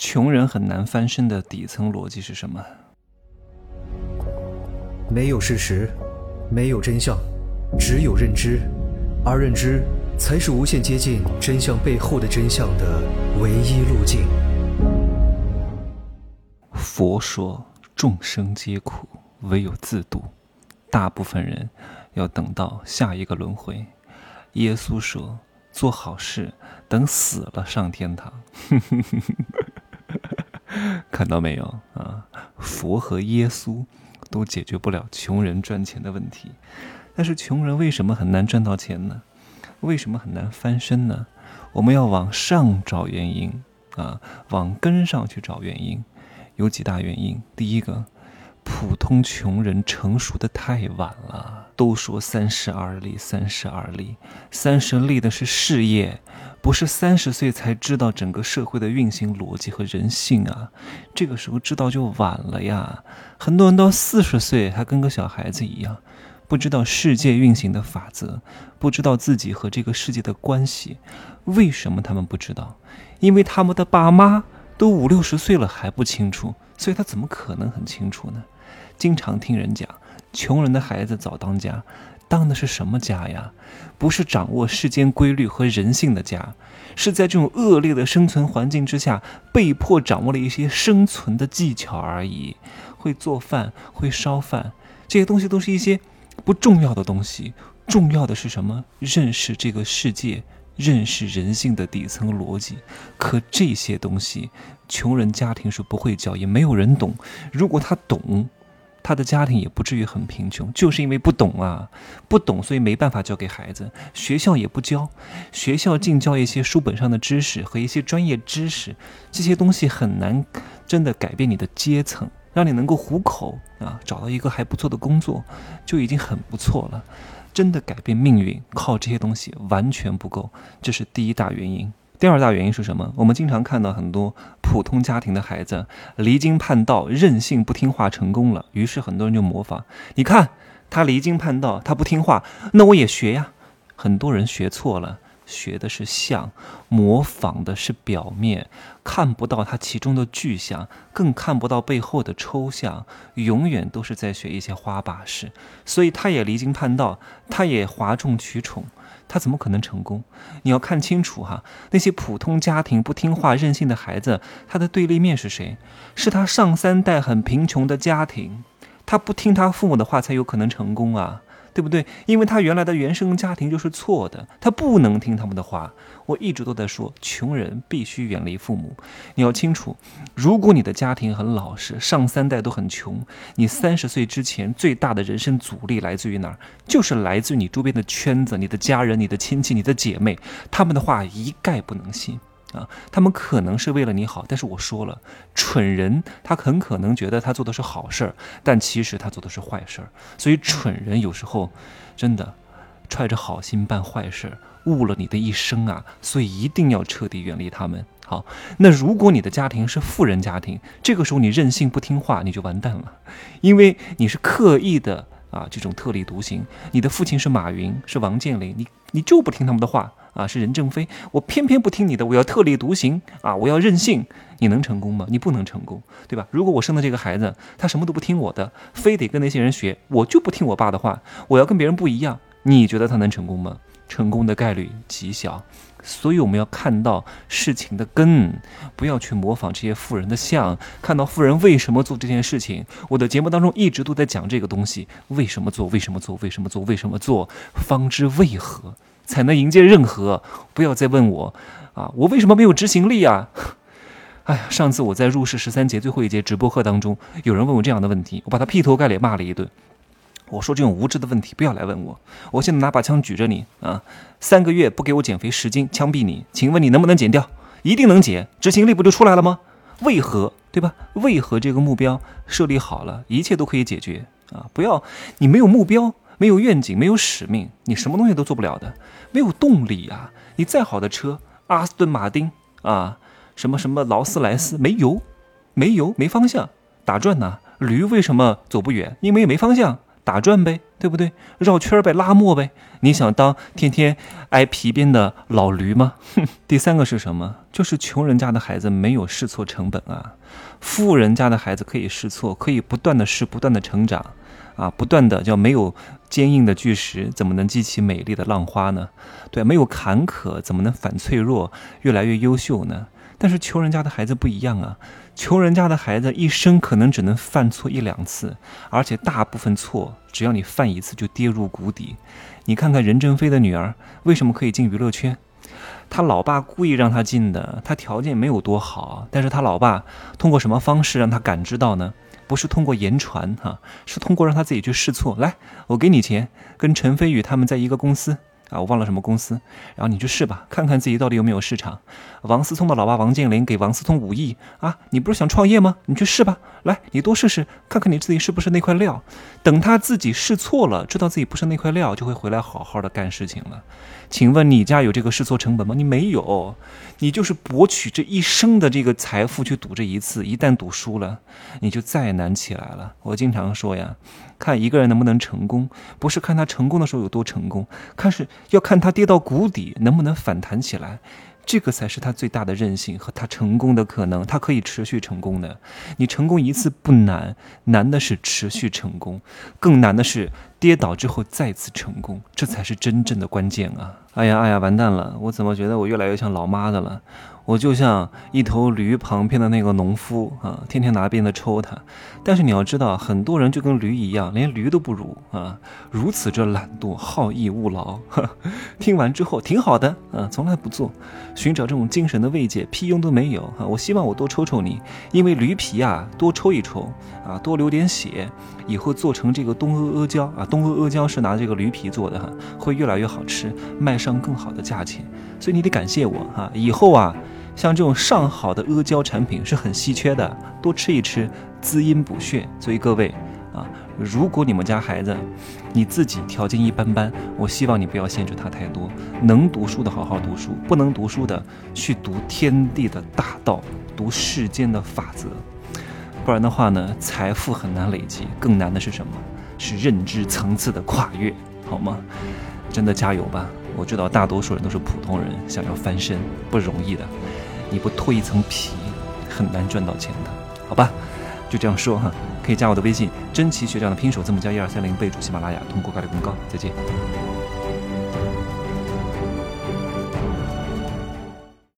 穷人很难翻身的底层逻辑是什么？没有事实，没有真相，只有认知，而认知才是无限接近真相背后的真相的唯一路径。佛说众生皆苦，唯有自度。大部分人要等到下一个轮回。耶稣说做好事，等死了上天堂。看到没有啊？佛和耶稣都解决不了穷人赚钱的问题，但是穷人为什么很难赚到钱呢？为什么很难翻身呢？我们要往上找原因啊，往根上去找原因。有几大原因。第一个，普通穷人成熟的太晚了。都说三十而立，三十而立，三十立的是事业。不是三十岁才知道整个社会的运行逻辑和人性啊，这个时候知道就晚了呀。很多人到四十岁还跟个小孩子一样，不知道世界运行的法则，不知道自己和这个世界的关系。为什么他们不知道？因为他们的爸妈都五六十岁了还不清楚，所以他怎么可能很清楚呢？经常听人讲，穷人的孩子早当家。当的是什么家呀？不是掌握世间规律和人性的家，是在这种恶劣的生存环境之下，被迫掌握了一些生存的技巧而已。会做饭，会烧饭，这些东西都是一些不重要的东西。重要的是什么？认识这个世界，认识人性的底层逻辑。可这些东西，穷人家庭是不会教，也没有人懂。如果他懂。他的家庭也不至于很贫穷，就是因为不懂啊，不懂，所以没办法教给孩子。学校也不教，学校净教一些书本上的知识和一些专业知识，这些东西很难真的改变你的阶层，让你能够糊口啊，找到一个还不错的工作，就已经很不错了。真的改变命运，靠这些东西完全不够，这是第一大原因。第二大原因是什么？我们经常看到很多普通家庭的孩子离经叛道、任性不听话成功了，于是很多人就模仿。你看他离经叛道，他不听话，那我也学呀。很多人学错了。学的是像，模仿的是表面，看不到它其中的具象，更看不到背后的抽象，永远都是在学一些花把式，所以他也离经叛道，他也哗众取宠，他怎么可能成功？你要看清楚哈，那些普通家庭不听话、任性的孩子，他的对立面是谁？是他上三代很贫穷的家庭，他不听他父母的话，才有可能成功啊。对不对？因为他原来的原生家庭就是错的，他不能听他们的话。我一直都在说，穷人必须远离父母。你要清楚，如果你的家庭很老实，上三代都很穷，你三十岁之前最大的人生阻力来自于哪儿？就是来自于你周边的圈子、你的家人、你的亲戚、你的姐妹，他们的话一概不能信。啊，他们可能是为了你好，但是我说了，蠢人他很可能觉得他做的是好事儿，但其实他做的是坏事儿。所以蠢人有时候真的揣着好心办坏事，误了你的一生啊！所以一定要彻底远离他们。好，那如果你的家庭是富人家庭，这个时候你任性不听话，你就完蛋了，因为你是刻意的啊，这种特立独行。你的父亲是马云，是王健林，你你就不听他们的话。啊，是任正非，我偏偏不听你的，我要特立独行啊，我要任性，你能成功吗？你不能成功，对吧？如果我生的这个孩子，他什么都不听我的，非得跟那些人学，我就不听我爸的话，我要跟别人不一样，你觉得他能成功吗？成功的概率极小。所以我们要看到事情的根，不要去模仿这些富人的像，看到富人为什么做这件事情。我的节目当中一直都在讲这个东西，为什么做？为什么做？为什么做？为什么做？方知为何。才能迎接任何。不要再问我，啊，我为什么没有执行力啊？哎呀，上次我在入世十三节最后一节直播课当中，有人问我这样的问题，我把他劈头盖脸骂了一顿。我说这种无知的问题不要来问我。我现在拿把枪举着你啊，三个月不给我减肥十斤，枪毙你。请问你能不能减掉？一定能减，执行力不就出来了吗？为何？对吧？为何这个目标设立好了，一切都可以解决啊？不要，你没有目标。没有愿景，没有使命，你什么东西都做不了的。没有动力啊！你再好的车，阿斯顿马丁啊，什么什么劳斯莱斯，没油，没油，没方向，打转呢。驴为什么走不远？因为没方向，打转呗，对不对？绕圈呗，拉磨呗。你想当天天挨皮鞭的老驴吗？哼。第三个是什么？就是穷人家的孩子没有试错成本啊，富人家的孩子可以试错，可以不断的试，不断的成长，啊，不断的叫没有坚硬的巨石，怎么能激起美丽的浪花呢？对，没有坎坷，怎么能反脆弱，越来越优秀呢？但是穷人家的孩子不一样啊，穷人家的孩子一生可能只能犯错一两次，而且大部分错，只要你犯一次就跌入谷底。你看看任正非的女儿为什么可以进娱乐圈？他老爸故意让他进的，他条件没有多好，但是他老爸通过什么方式让他感知到呢？不是通过言传哈，是通过让他自己去试错。来，我给你钱，跟陈飞宇他们在一个公司。啊，我忘了什么公司，然后你去试吧，看看自己到底有没有市场。王思聪的老爸王健林给王思聪五亿啊，你不是想创业吗？你去试吧，来，你多试试，看看你自己是不是那块料。等他自己试错了，知道自己不是那块料，就会回来好好的干事情了。请问你家有这个试错成本吗？你没有，你就是博取这一生的这个财富去赌这一次，一旦赌输了，你就再难起来了。我经常说呀。看一个人能不能成功，不是看他成功的时候有多成功，看是要看他跌到谷底能不能反弹起来。这个才是他最大的韧性和他成功的可能，他可以持续成功的。你成功一次不难，难的是持续成功，更难的是跌倒之后再次成功，这才是真正的关键啊！哎呀哎呀，完蛋了！我怎么觉得我越来越像老妈的了？我就像一头驴旁边的那个农夫啊，天天拿鞭子抽他。但是你要知道，很多人就跟驴一样，连驴都不如啊！如此这懒惰、好逸恶劳。听完之后挺好的啊，从来不做，寻找这种精神的慰藉，屁用都没有啊！我希望我多抽抽你，因为驴皮啊，多抽一抽啊，多流点血，以后做成这个东阿阿胶啊，东阿阿胶是拿这个驴皮做的哈，会越来越好吃，卖上更好的价钱。所以你得感谢我哈，以后啊。像这种上好的阿胶产品是很稀缺的，多吃一吃，滋阴补血。所以各位啊，如果你们家孩子你自己条件一般般，我希望你不要限制他太多。能读书的好好读书，不能读书的去读天地的大道，读世间的法则。不然的话呢，财富很难累积，更难的是什么？是认知层次的跨越，好吗？真的加油吧！我知道大多数人都是普通人，想要翻身不容易的。你不脱一层皮，很难赚到钱的，好吧？就这样说哈，可以加我的微信，真奇学长的拼手字母加一二三零，备注喜马拉雅，通过概率更高。再见。